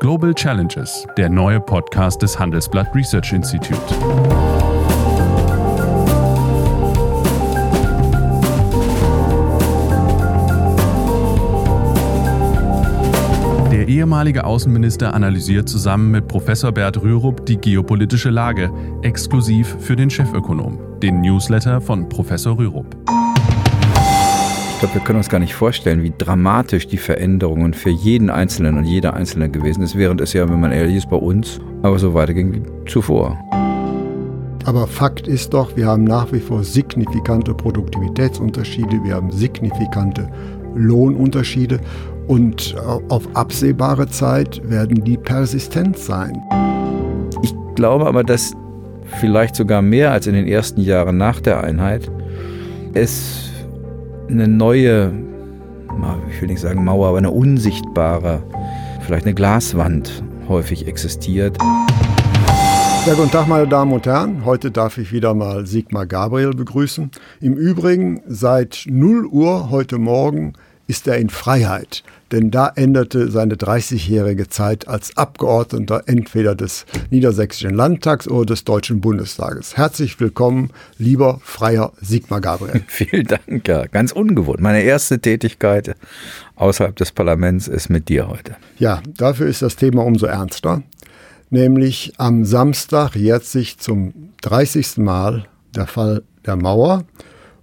Global Challenges, der neue Podcast des Handelsblatt Research Institute. Der ehemalige Außenminister analysiert zusammen mit Professor Bert Rürup die geopolitische Lage, exklusiv für den Chefökonom, den Newsletter von Professor Rürup. Ich glaube, wir können uns gar nicht vorstellen, wie dramatisch die Veränderungen für jeden Einzelnen und jeder Einzelne gewesen ist, während es ja, wenn man ehrlich ist, bei uns aber so weiterging wie zuvor. Aber Fakt ist doch, wir haben nach wie vor signifikante Produktivitätsunterschiede, wir haben signifikante Lohnunterschiede und auf absehbare Zeit werden die persistent sein. Ich glaube aber, dass vielleicht sogar mehr als in den ersten Jahren nach der Einheit es eine neue, ich will nicht sagen Mauer, aber eine unsichtbare, vielleicht eine Glaswand häufig existiert. Ja, guten Tag, meine Damen und Herren. Heute darf ich wieder mal Sigmar Gabriel begrüßen. Im Übrigen, seit 0 Uhr heute Morgen ist er in Freiheit denn da endete seine 30-jährige Zeit als Abgeordneter entweder des Niedersächsischen Landtags oder des Deutschen Bundestages. Herzlich willkommen, lieber freier Sigmar Gabriel. Vielen Dank, ja, ganz ungewohnt. Meine erste Tätigkeit außerhalb des Parlaments ist mit dir heute. Ja, dafür ist das Thema umso ernster. Nämlich am Samstag jährt sich zum 30. Mal der Fall der Mauer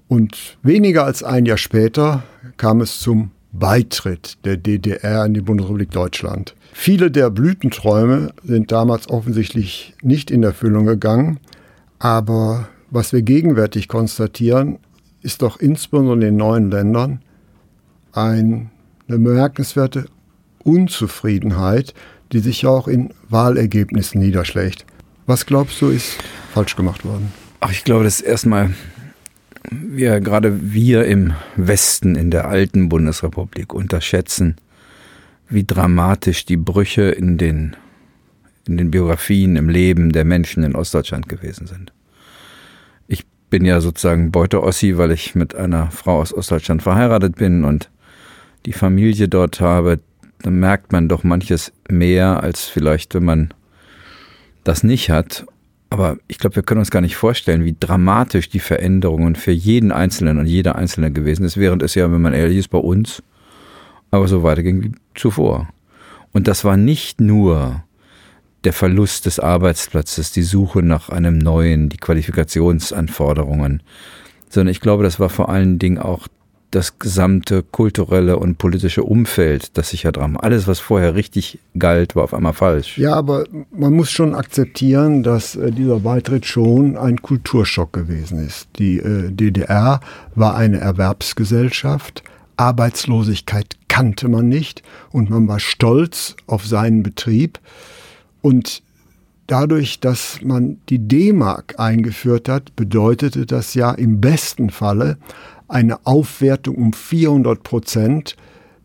und weniger als ein Jahr später kam es zum Beitritt der DDR in die Bundesrepublik Deutschland. Viele der Blütenträume sind damals offensichtlich nicht in Erfüllung gegangen, aber was wir gegenwärtig konstatieren, ist doch insbesondere in den neuen Ländern eine bemerkenswerte Unzufriedenheit, die sich auch in Wahlergebnissen niederschlägt. Was glaubst du, ist falsch gemacht worden? Ach, ich glaube, das ist erstmal wir, gerade wir im Westen, in der alten Bundesrepublik, unterschätzen, wie dramatisch die Brüche in den, in den Biografien, im Leben der Menschen in Ostdeutschland gewesen sind. Ich bin ja sozusagen Beute-Ossi, weil ich mit einer Frau aus Ostdeutschland verheiratet bin und die Familie dort habe. Da merkt man doch manches mehr, als vielleicht, wenn man das nicht hat. Aber ich glaube, wir können uns gar nicht vorstellen, wie dramatisch die Veränderungen für jeden Einzelnen und jeder Einzelne gewesen ist, während es ja, wenn man ehrlich ist, bei uns aber so weiterging wie zuvor. Und das war nicht nur der Verlust des Arbeitsplatzes, die Suche nach einem neuen, die Qualifikationsanforderungen, sondern ich glaube, das war vor allen Dingen auch das gesamte kulturelle und politische Umfeld, das sich ja dran. Alles, was vorher richtig galt, war auf einmal falsch. Ja, aber man muss schon akzeptieren, dass äh, dieser Beitritt schon ein Kulturschock gewesen ist. Die äh, DDR war eine Erwerbsgesellschaft. Arbeitslosigkeit kannte man nicht und man war stolz auf seinen Betrieb. Und dadurch, dass man die D-Mark eingeführt hat, bedeutete das ja im besten Falle eine Aufwertung um 400 Prozent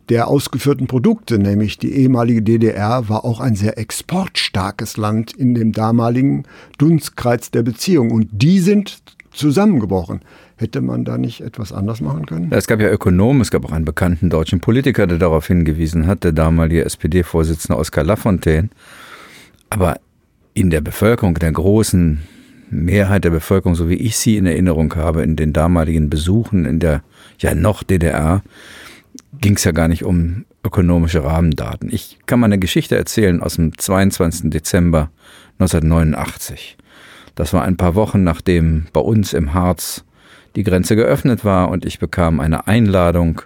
der ausgeführten Produkte, nämlich die ehemalige DDR war auch ein sehr exportstarkes Land in dem damaligen Dunstkreis der Beziehungen und die sind zusammengebrochen. Hätte man da nicht etwas anders machen können? Es gab ja Ökonomen, es gab auch einen bekannten deutschen Politiker, der darauf hingewiesen hat, der damalige SPD-Vorsitzende Oskar Lafontaine. Aber in der Bevölkerung, der großen Mehrheit der Bevölkerung, so wie ich sie in Erinnerung habe, in den damaligen Besuchen in der ja noch DDR, ging es ja gar nicht um ökonomische Rahmendaten. Ich kann mal eine Geschichte erzählen aus dem 22. Dezember 1989. Das war ein paar Wochen nachdem bei uns im Harz die Grenze geöffnet war und ich bekam eine Einladung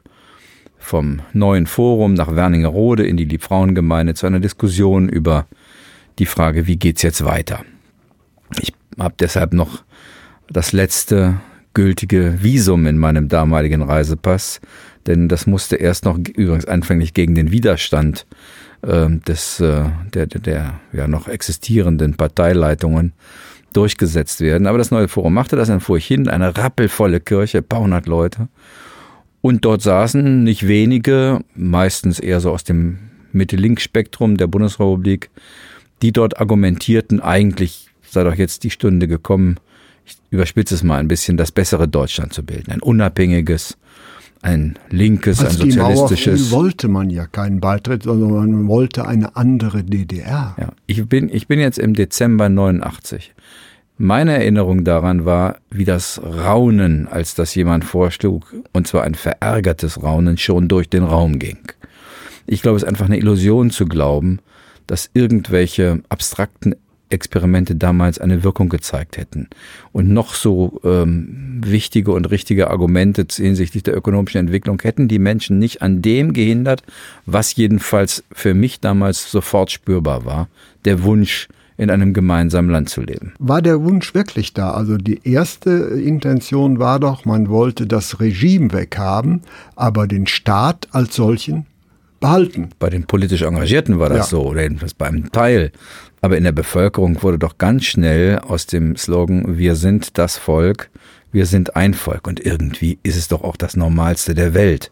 vom neuen Forum nach Werningerode in die Liebfrauengemeinde zu einer Diskussion über die Frage, wie geht's jetzt weiter. Ich habe deshalb noch das letzte gültige Visum in meinem damaligen Reisepass, denn das musste erst noch übrigens anfänglich gegen den Widerstand äh, des äh, der, der, der ja noch existierenden Parteileitungen durchgesetzt werden. Aber das neue Forum machte das, dann fuhr ich hin, eine rappelvolle Kirche, paar hundert Leute. Und dort saßen nicht wenige, meistens eher so aus dem Mitte-Links-Spektrum der Bundesrepublik, die dort argumentierten, eigentlich sei doch jetzt die Stunde gekommen, ich überspitze es mal ein bisschen, das bessere Deutschland zu bilden. Ein unabhängiges, ein linkes, Als ein die Mauer sozialistisches. wollte man ja keinen Beitritt, sondern man wollte eine andere DDR. Ja, ich bin, ich bin jetzt im Dezember 89. Meine Erinnerung daran war, wie das Raunen, als das jemand vorschlug, und zwar ein verärgertes Raunen, schon durch den Raum ging. Ich glaube, es ist einfach eine Illusion zu glauben, dass irgendwelche abstrakten Experimente damals eine Wirkung gezeigt hätten. Und noch so ähm, wichtige und richtige Argumente hinsichtlich der ökonomischen Entwicklung hätten die Menschen nicht an dem gehindert, was jedenfalls für mich damals sofort spürbar war, der Wunsch, in einem gemeinsamen Land zu leben. War der Wunsch wirklich da? Also die erste Intention war doch, man wollte das Regime weghaben, aber den Staat als solchen behalten. Bei den politisch Engagierten war das Ja. so, oder jedenfalls beim Teil. Aber in der Bevölkerung wurde doch ganz schnell aus dem Slogan, wir sind das Volk, wir sind ein Volk. Und irgendwie ist es doch auch das Normalste der Welt.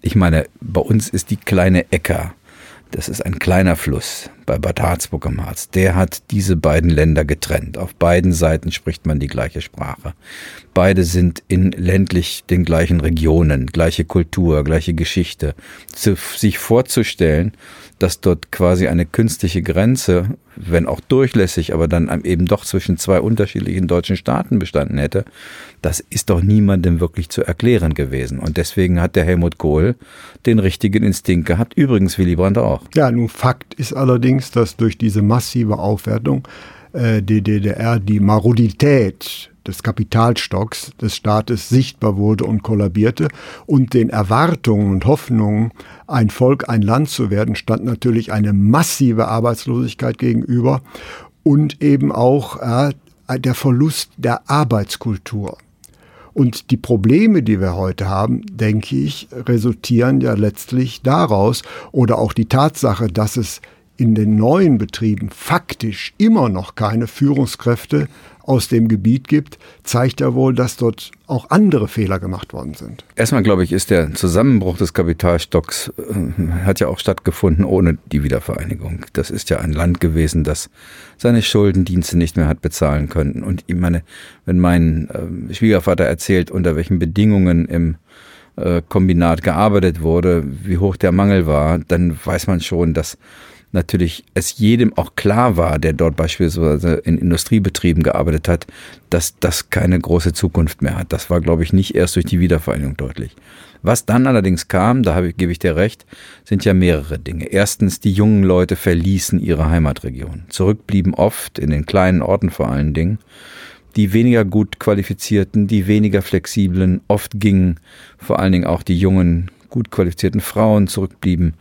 Ich meine, bei uns ist die kleine Ecker, das ist ein kleiner Fluss bei Bad Harzburg am Harz. Der hat diese beiden Länder getrennt. Auf beiden Seiten spricht man die gleiche Sprache. Beide sind in ländlich den gleichen Regionen, gleiche Kultur, gleiche Geschichte. Zu, sich vorzustellen, dass dort quasi eine künstliche Grenze, wenn auch durchlässig, aber dann eben doch zwischen zwei unterschiedlichen deutschen Staaten bestanden hätte, das ist doch niemandem wirklich zu erklären gewesen. Und deswegen hat der Helmut Kohl den richtigen Instinkt gehabt. Übrigens Willy Brandt auch. Ja, nun Fakt ist allerdings, dass durch diese massive Aufwertung äh, die DDR die Marodität des Kapitalstocks des Staates sichtbar wurde und kollabierte. Und den Erwartungen und Hoffnungen, ein Volk, ein Land zu werden, stand natürlich eine massive Arbeitslosigkeit gegenüber und eben auch äh, der Verlust der Arbeitskultur. Und die Probleme, die wir heute haben, denke ich, resultieren ja letztlich daraus oder auch die Tatsache, dass es in den neuen Betrieben faktisch immer noch keine Führungskräfte aus dem Gebiet gibt, zeigt ja wohl, dass dort auch andere Fehler gemacht worden sind. Erstmal glaube ich, ist der Zusammenbruch des Kapitalstocks äh, hat ja auch stattgefunden ohne die Wiedervereinigung. Das ist ja ein Land gewesen, das seine Schuldendienste nicht mehr hat bezahlen können. Und ich meine, wenn mein äh, Schwiegervater erzählt, unter welchen Bedingungen im äh, Kombinat gearbeitet wurde, wie hoch der Mangel war, dann weiß man schon, dass natürlich es jedem auch klar war, der dort beispielsweise in Industriebetrieben gearbeitet hat, dass das keine große Zukunft mehr hat. Das war, glaube ich, nicht erst durch die Wiedervereinigung deutlich. Was dann allerdings kam, da ich, gebe ich dir recht, sind ja mehrere Dinge. Erstens, die jungen Leute verließen ihre Heimatregion. Zurückblieben oft in den kleinen Orten vor allen Dingen. Die weniger gut qualifizierten, die weniger flexiblen, oft gingen vor allen Dingen auch die jungen, gut qualifizierten Frauen zurückblieben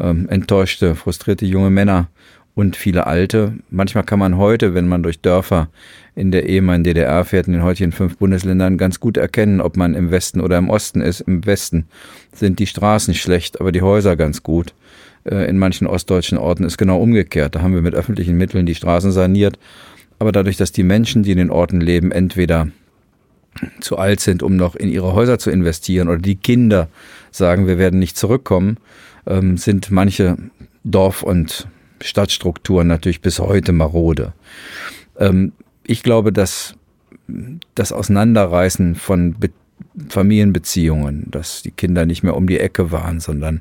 ähm, enttäuschte, frustrierte junge Männer und viele alte. Manchmal kann man heute, wenn man durch Dörfer in der ehemaligen DDR fährt, in den heutigen fünf Bundesländern, ganz gut erkennen, ob man im Westen oder im Osten ist. Im Westen sind die Straßen schlecht, aber die Häuser ganz gut. Äh, in manchen ostdeutschen Orten ist genau umgekehrt. Da haben wir mit öffentlichen Mitteln die Straßen saniert. Aber dadurch, dass die Menschen, die in den Orten leben, entweder zu alt sind, um noch in ihre Häuser zu investieren, oder die Kinder sagen, wir werden nicht zurückkommen, ähm, sind manche Dorf- und Stadtstrukturen natürlich bis heute marode. Ähm, ich glaube, dass das Auseinanderreißen von Be Familienbeziehungen, dass die Kinder nicht mehr um die Ecke waren, sondern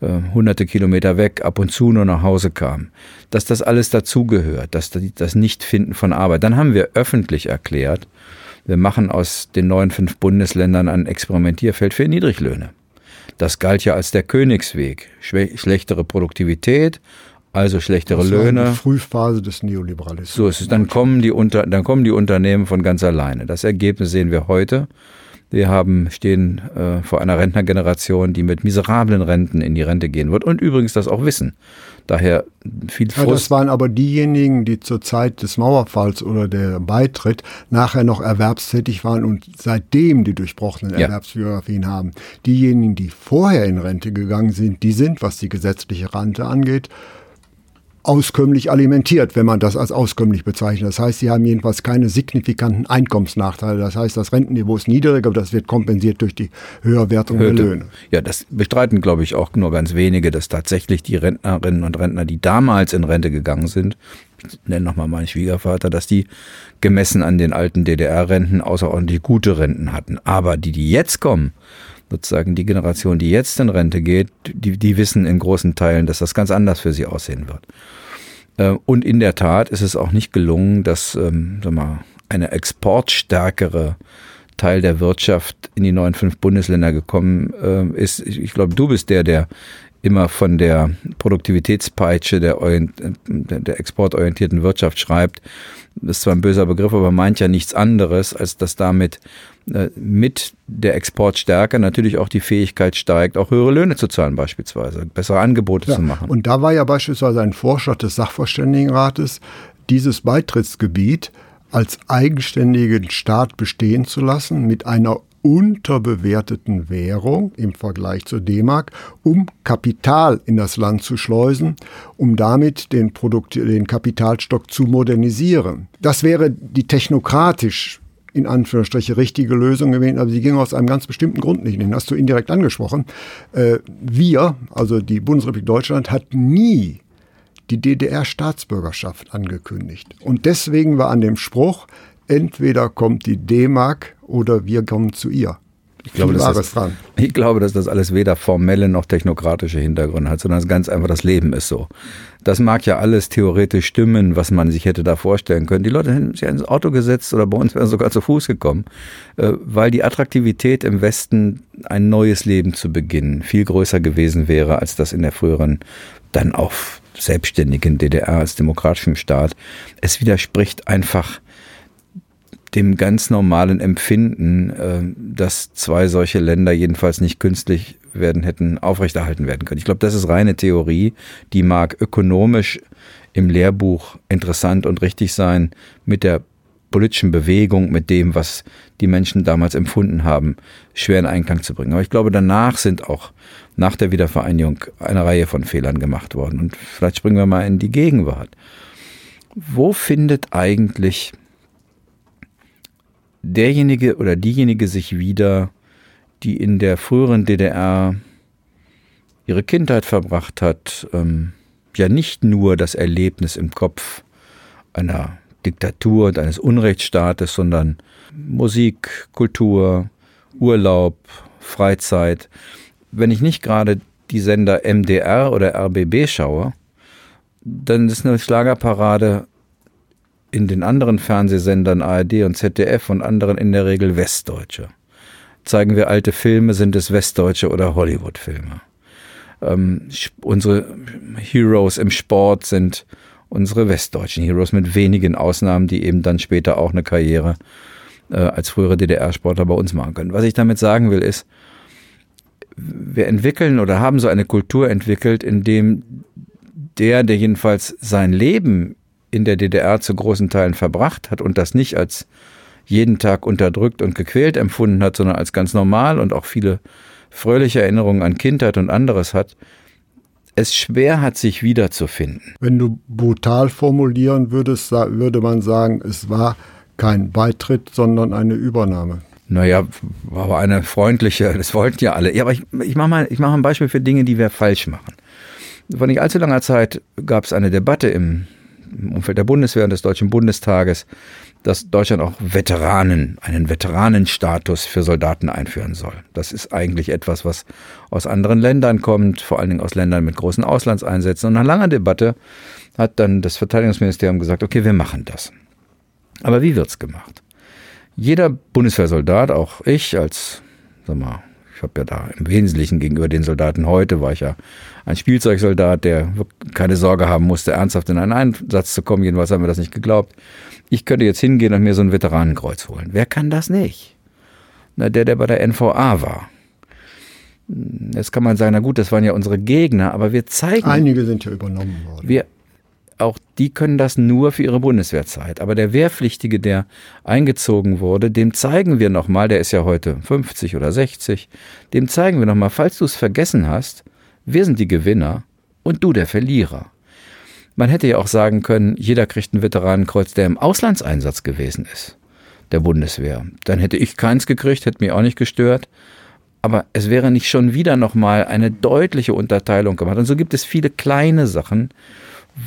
äh, hunderte Kilometer weg, ab und zu nur nach Hause kamen, dass das alles dazugehört, dass das Nichtfinden von Arbeit. Dann haben wir öffentlich erklärt, wir machen aus den neuen fünf Bundesländern ein Experimentierfeld für Niedriglöhne. Das galt ja als der Königsweg. Schlechtere Produktivität, also schlechtere das war Löhne. Die Frühphase des Neoliberalismus. So ist es. Dann kommen die unter, dann kommen die Unternehmen von ganz alleine. Das Ergebnis sehen wir heute. Wir haben, stehen äh, vor einer Rentnergeneration, die mit miserablen Renten in die Rente gehen wird und übrigens das auch wissen. Daher viel Frust. Ja, das waren aber diejenigen, die zur Zeit des Mauerfalls oder der Beitritt nachher noch erwerbstätig waren und seitdem die durchbrochenen ja. Erwerbsbiografien haben. Diejenigen, die vorher in Rente gegangen sind, die sind, was die gesetzliche Rente angeht, auskömmlich alimentiert, wenn man das als auskömmlich bezeichnet. Das heißt, sie haben jedenfalls keine signifikanten Einkommensnachteile. Das heißt, das Rentenniveau ist niedriger, aber das wird kompensiert durch die Höherwertung Hörte. der Löhne. Ja, das bestreiten, glaube ich, auch nur ganz wenige, dass tatsächlich die Rentnerinnen und Rentner, die damals in Rente gegangen sind, ich nenne nochmal meinen Schwiegervater, dass die gemessen an den alten DDR-Renten außerordentlich gute Renten hatten. Aber die, die jetzt kommen, sozusagen die Generation, die jetzt in Rente geht, die, die wissen in großen Teilen, dass das ganz anders für sie aussehen wird. Äh, und in der Tat ist es auch nicht gelungen, dass ähm, sag mal, eine exportstärkere Teil der Wirtschaft in die neuen fünf Bundesländer gekommen äh, ist. Ich glaube, du bist der, der immer von der Produktivitätspeitsche der, der exportorientierten Wirtschaft schreibt. Das ist zwar ein böser Begriff, aber meint ja nichts anderes, als dass damit äh, mit der Exportstärke natürlich auch die Fähigkeit steigt, auch höhere Löhne zu zahlen beispielsweise, bessere Angebote ja, zu machen. Und da war ja beispielsweise ein Vorschlag des Sachverständigenrates, dieses Beitrittsgebiet als eigenständigen Staat bestehen zu lassen mit einer unterbewerteten Währung im Vergleich zur D-Mark, um Kapital in das Land zu schleusen, um damit den, Produkt, den Kapitalstock zu modernisieren. Das wäre die technokratisch in Anführungsstriche richtige Lösung gewesen, aber sie ging aus einem ganz bestimmten Grund nicht. Den hast du indirekt angesprochen. Äh, wir, also die Bundesrepublik Deutschland, hat nie die DDR-Staatsbürgerschaft angekündigt. Und deswegen war an dem Spruch, entweder kommt die D-Mark oder wir kommen zu ihr. Ich glaube, dass das, dran. ich glaube, dass das alles weder formelle noch technokratische Hintergründe hat, sondern ganz einfach das Leben ist so. Das mag ja alles theoretisch stimmen, was man sich hätte da vorstellen können. Die Leute hätten sich ins Auto gesetzt oder bei uns wären sogar zu Fuß gekommen, äh, weil die Attraktivität im Westen ein neues Leben zu beginnen viel größer gewesen wäre, als das in der früheren, dann auch selbstständigen DDR als demokratischem Staat. Es widerspricht einfach dem ganz normalen Empfinden, äh, dass zwei solche Länder jedenfalls nicht künstlich werden hätten aufrechterhalten werden können. Ich glaube, das ist reine Theorie, die mag ökonomisch im Lehrbuch interessant und richtig sein, mit der politischen Bewegung, mit dem, was die Menschen damals empfunden haben, schwer in Einklang zu bringen. Aber ich glaube, danach sind auch nach der Wiedervereinigung eine Reihe von Fehlern gemacht worden. Und vielleicht springen wir mal in die Gegenwart. Wo findet eigentlich derjenige oder diejenige sich wieder, die in der früheren DDR ihre Kindheit verbracht hat, ähm, ja nicht nur das Erlebnis im Kopf einer Diktatur und eines Unrechtsstaates, sondern Musik, Kultur, Urlaub, Freizeit. Wenn ich nicht gerade die Sender MDR oder RBB schaue, dann ist eine Schlagerparade in den anderen Fernsehsendern ARD und ZDF und anderen in der Regel Westdeutsche. Zeigen wir alte Filme, sind es Westdeutsche oder Hollywood-Filme. Ähm, unsere Heroes im Sport sind unsere westdeutschen Heroes mit wenigen Ausnahmen, die eben dann später auch eine Karriere äh, als frühere DDR-Sportler bei uns machen können. Was ich damit sagen will, ist, wir entwickeln oder haben so eine Kultur entwickelt, in dem der, der jedenfalls sein Leben in der DDR zu großen Teilen verbracht hat und das nicht als jeden Tag unterdrückt und gequält empfunden hat, sondern als ganz normal und auch viele fröhliche Erinnerungen an Kindheit und anderes hat, es schwer hat, sich wiederzufinden. Wenn du brutal formulieren würdest, würde man sagen, es war kein Beitritt, sondern eine Übernahme. Naja, aber eine freundliche, das wollten ja alle. Ja, aber ich, ich mache mal, mach ein Beispiel für Dinge, die wir falsch machen. Vor nicht allzu langer Zeit gab es eine Debatte im im Umfeld der Bundeswehr und des Deutschen Bundestages, dass Deutschland auch Veteranen, einen Veteranenstatus für Soldaten einführen soll. Das ist eigentlich etwas, was aus anderen Ländern kommt, vor allen Dingen aus Ländern mit großen Auslandseinsätzen. Und nach langer Debatte hat dann das Verteidigungsministerium gesagt, okay, wir machen das. Aber wie wird's gemacht? Jeder Bundeswehrsoldat, auch ich als, sag mal, habe ja da im Wesentlichen gegenüber den Soldaten heute, war ich ja ein Spielzeugsoldat, der keine Sorge haben musste, ernsthaft in einen Einsatz zu kommen. Jedenfalls haben wir das nicht geglaubt. Ich könnte jetzt hingehen und mir so ein Veteranenkreuz holen. Wer kann das nicht? Na, der, der bei der NVA war. Jetzt kann man sagen, na gut, das waren ja unsere Gegner, aber wir zeigen. Einige sind ja übernommen worden. Wir, auch die können das nur für ihre Bundeswehrzeit. Aber der Wehrpflichtige, der eingezogen wurde, dem zeigen wir nochmal, der ist ja heute 50 oder 60, dem zeigen wir nochmal, falls du es vergessen hast, wir sind die Gewinner und du der Verlierer. Man hätte ja auch sagen können, jeder kriegt ein Veteranenkreuz, der im Auslandseinsatz gewesen ist, der Bundeswehr. Dann hätte ich keins gekriegt, hätte mich auch nicht gestört. Aber es wäre nicht schon wieder nochmal eine deutliche Unterteilung gemacht. Und so gibt es viele kleine Sachen,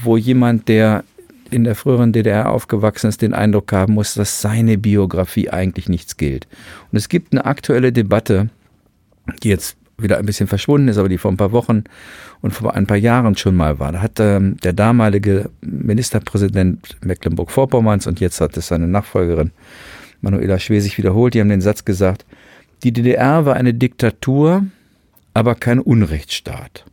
wo jemand, der in der früheren DDR aufgewachsen ist, den Eindruck haben muss, dass seine Biografie eigentlich nichts gilt. Und es gibt eine aktuelle Debatte die jetzt wieder ein bisschen verschwunden ist, aber die vor ein paar Wochen und vor ein paar Jahren schon mal war. Da hat ähm, der damalige Ministerpräsident Mecklenburg-Vorpommerns und jetzt hat es seine Nachfolgerin Manuela Schwesig wiederholt, die haben den Satz gesagt, die DDR war eine Diktatur, aber kein Unrechtsstaat.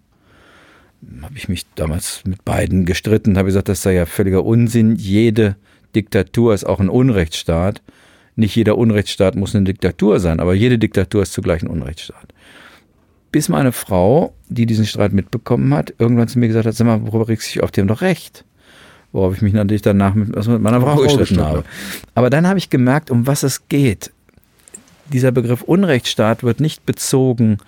Habe ich mich damals mit beiden gestritten, habe gesagt, das sei ja völliger Unsinn. Jede Diktatur ist auch ein Unrechtsstaat. Nicht jeder Unrechtsstaat muss eine Diktatur sein, aber jede Diktatur ist zugleich ein Unrechtsstaat bis meine Frau, die diesen Streit mitbekommen hat, irgendwann zu mir gesagt hat, sag mal, worüber regst du dich auf, haben doch recht. Worauf ich mich natürlich danach mit, also mit meiner Frau, Frau gestritten habe. Aber dann habe ich gemerkt, um was es geht. Dieser Begriff Unrechtsstaat wird nicht bezogen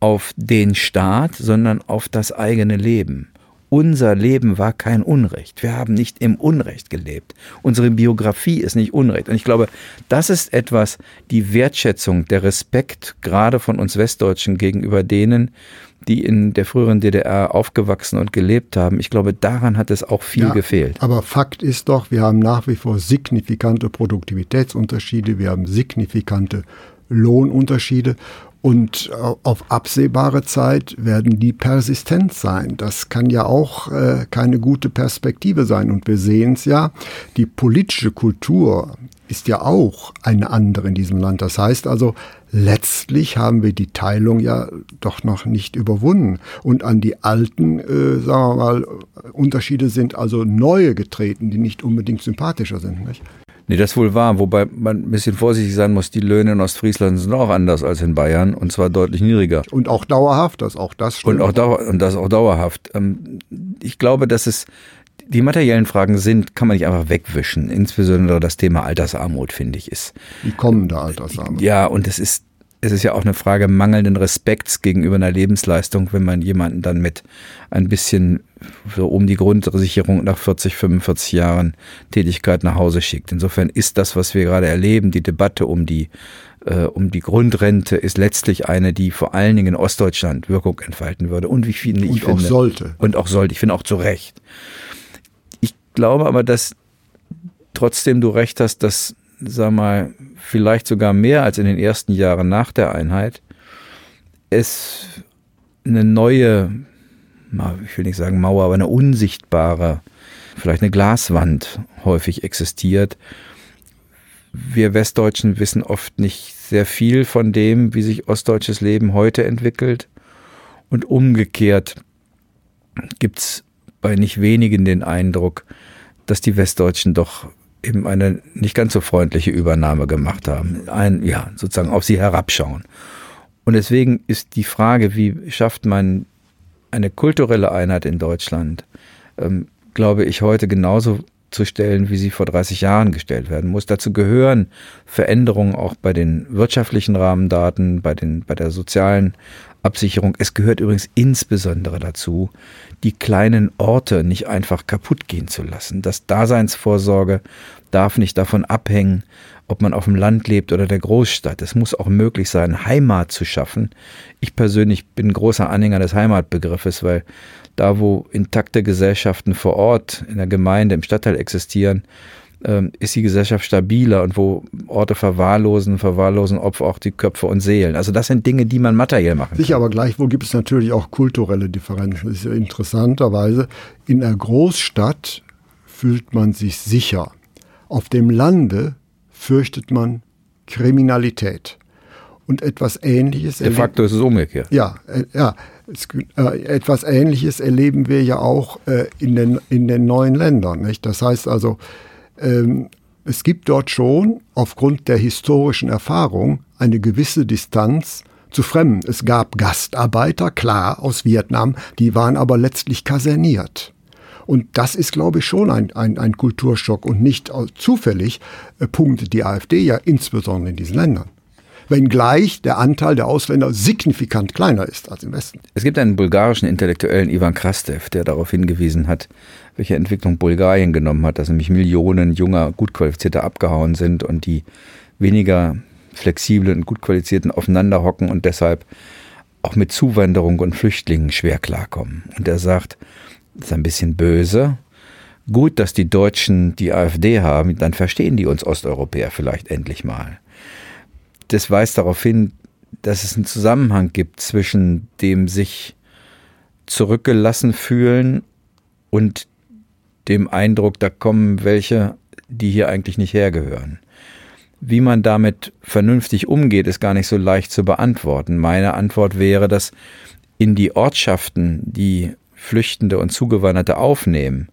auf den Staat, sondern auf das eigene Leben. Unser Leben war kein Unrecht. Wir haben nicht im Unrecht gelebt. Unsere Biografie ist nicht Unrecht. Und ich glaube, das ist etwas, die Wertschätzung, der Respekt gerade von uns Westdeutschen gegenüber denen, die in der früheren DDR aufgewachsen und gelebt haben. Ich glaube, daran hat es auch viel ja, gefehlt. Aber Fakt ist doch, wir haben nach wie vor signifikante Produktivitätsunterschiede, wir haben signifikante Lohnunterschiede und äh, auf absehbare Zeit werden die persistent sein. Das kann ja auch äh, keine gute Perspektive sein. Und wir sehen es ja, die politische Kultur ist ja auch eine andere in diesem Land. Das heißt also, letztlich haben wir die Teilung ja doch noch nicht überwunden. Und an die alten, äh, sagen wir mal, Unterschiede sind also neue getreten, die nicht unbedingt sympathischer sind. Nicht? Nee, das ist wohl wahr, wobei man ein bisschen vorsichtig sein muss. Die Löhne in Ostfriesland sind auch anders als in Bayern und zwar deutlich niedriger. Und auch dauerhaft, das auch das stimmt. Und auch dauer, und das auch dauerhaft. Ähm, ich glaube, dass es die materiellen Fragen sind, kann man nicht einfach wegwischen. Insbesondere das Thema Altersarmut, finde ich, ist. Die kommende Altersarmut. Ja, und es ist es ist ja auch eine Frage mangelnden Respekts gegenüber einer Lebensleistung, wenn man jemanden dann mit ein bisschen so um die Grundsicherung nach 40, 45 Jahren Tätigkeit nach Hause schickt. Insofern ist das, was wir gerade erleben, die Debatte um die äh, um die Grundrente ist letztlich eine, die vor allen Dingen in Ostdeutschland Wirkung entfalten würde und wie viele ich finde. Und auch sollte. Und auch sollte. Ich finde auch zu Recht. Ich glaube aber, dass trotzdem du recht hast, dass sag mal, vielleicht sogar mehr als in den ersten Jahren nach der Einheit, es eine neue, ich will nicht sagen Mauer, aber eine unsichtbare, vielleicht eine Glaswand häufig existiert. Wir Westdeutschen wissen oft nicht sehr viel von dem, wie sich ostdeutsches Leben heute entwickelt. Und umgekehrt gibt es bei nicht wenigen den Eindruck, dass die Westdeutschen doch eben eine nicht ganz so freundliche Übernahme gemacht haben. Ein, ja, sozusagen auf sie herabschauen. Und deswegen ist die Frage, wie schafft man eine kulturelle Einheit in Deutschland, ähm, glaube ich, heute genauso zu stellen, wie sie vor 30 Jahren gestellt werden muss. Dazu gehören Veränderungen auch bei den wirtschaftlichen Rahmendaten, bei, den, bei der sozialen Absicherung. Es gehört übrigens insbesondere dazu, die kleinen Orte nicht einfach kaputt gehen zu lassen. Das Daseinsvorsorge darf nicht davon abhängen, ob man auf dem Land lebt oder der Großstadt. Es muss auch möglich sein, Heimat zu schaffen. Ich persönlich bin großer Anhänger des Heimatbegriffes, weil da, wo intakte Gesellschaften vor Ort, in der Gemeinde, im Stadtteil existieren, ähm, ist die Gesellschaft stabiler und wo Orte verwahrlosen, verwahrlosen Opfer auch die Köpfe und Seelen. Also das sind Dinge, die man materiell machen kann. Sicher, aber gleichwohl gibt es natürlich auch kulturelle Differenzen. Das ist ja interessanterweise, in der Großstadt fühlt man sich sicher. Auf dem Lande fürchtet man Kriminalität. Und etwas Ähnliches. De facto ist es umgekehrt. Ja, äh, ja. Es, äh, etwas Ähnliches erleben wir ja auch äh, in, den, in den neuen Ländern. Nicht? Das heißt also, ähm, es gibt dort schon aufgrund der historischen Erfahrung eine gewisse Distanz zu Fremden. Es gab Gastarbeiter, klar, aus Vietnam, die waren aber letztlich kaserniert. Und das ist, glaube ich, schon ein, ein, ein Kulturschock und nicht zufällig äh, punktet die AfD ja insbesondere in diesen Ländern wenngleich der Anteil der Ausländer signifikant kleiner ist als im Westen. Es gibt einen bulgarischen Intellektuellen, Ivan Krastev, der darauf hingewiesen hat, welche Entwicklung Bulgarien genommen hat, dass nämlich Millionen junger, gut qualifizierter abgehauen sind und die weniger flexiblen und gut qualifizierten aufeinander hocken und deshalb auch mit Zuwanderung und Flüchtlingen schwer klarkommen. Und er sagt, das ist ein bisschen böse. Gut, dass die Deutschen die AfD haben, dann verstehen die uns Osteuropäer vielleicht endlich mal das weist darauf hin, dass es einen Zusammenhang gibt zwischen dem sich zurückgelassen fühlen und dem Eindruck, da kommen welche, die hier eigentlich nicht hergehören. Wie man damit vernünftig umgeht, ist gar nicht so leicht zu beantworten. Meine Antwort wäre, dass in die Ortschaften, die Flüchtende und Zugewanderte aufnehmen,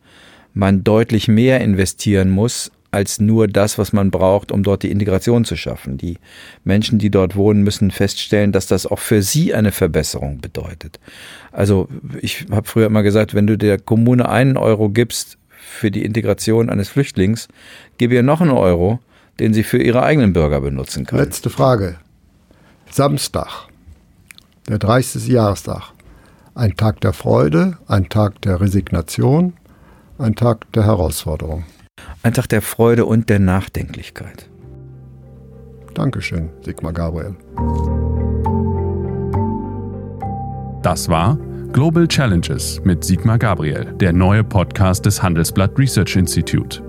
man deutlich mehr investieren muss als nur das, was man braucht, um dort die Integration zu schaffen. Die Menschen, die dort wohnen, müssen feststellen, dass das auch für sie eine Verbesserung bedeutet. Also ich habe früher immer gesagt, wenn du der Kommune einen Euro gibst für die Integration eines Flüchtlings, gib ihr noch einen Euro, den sie für ihre eigenen Bürger benutzen kann. Letzte Frage. Samstag, der 30. Jahrestag. Ein Tag der Freude, ein Tag der Resignation, ein Tag der Herausforderung. Ein Tag der Freude und der Nachdenklichkeit. Dankeschön, Sigmar Gabriel. Das war Global Challenges mit Sigmar Gabriel, der neue Podcast des Handelsblatt Research Institute.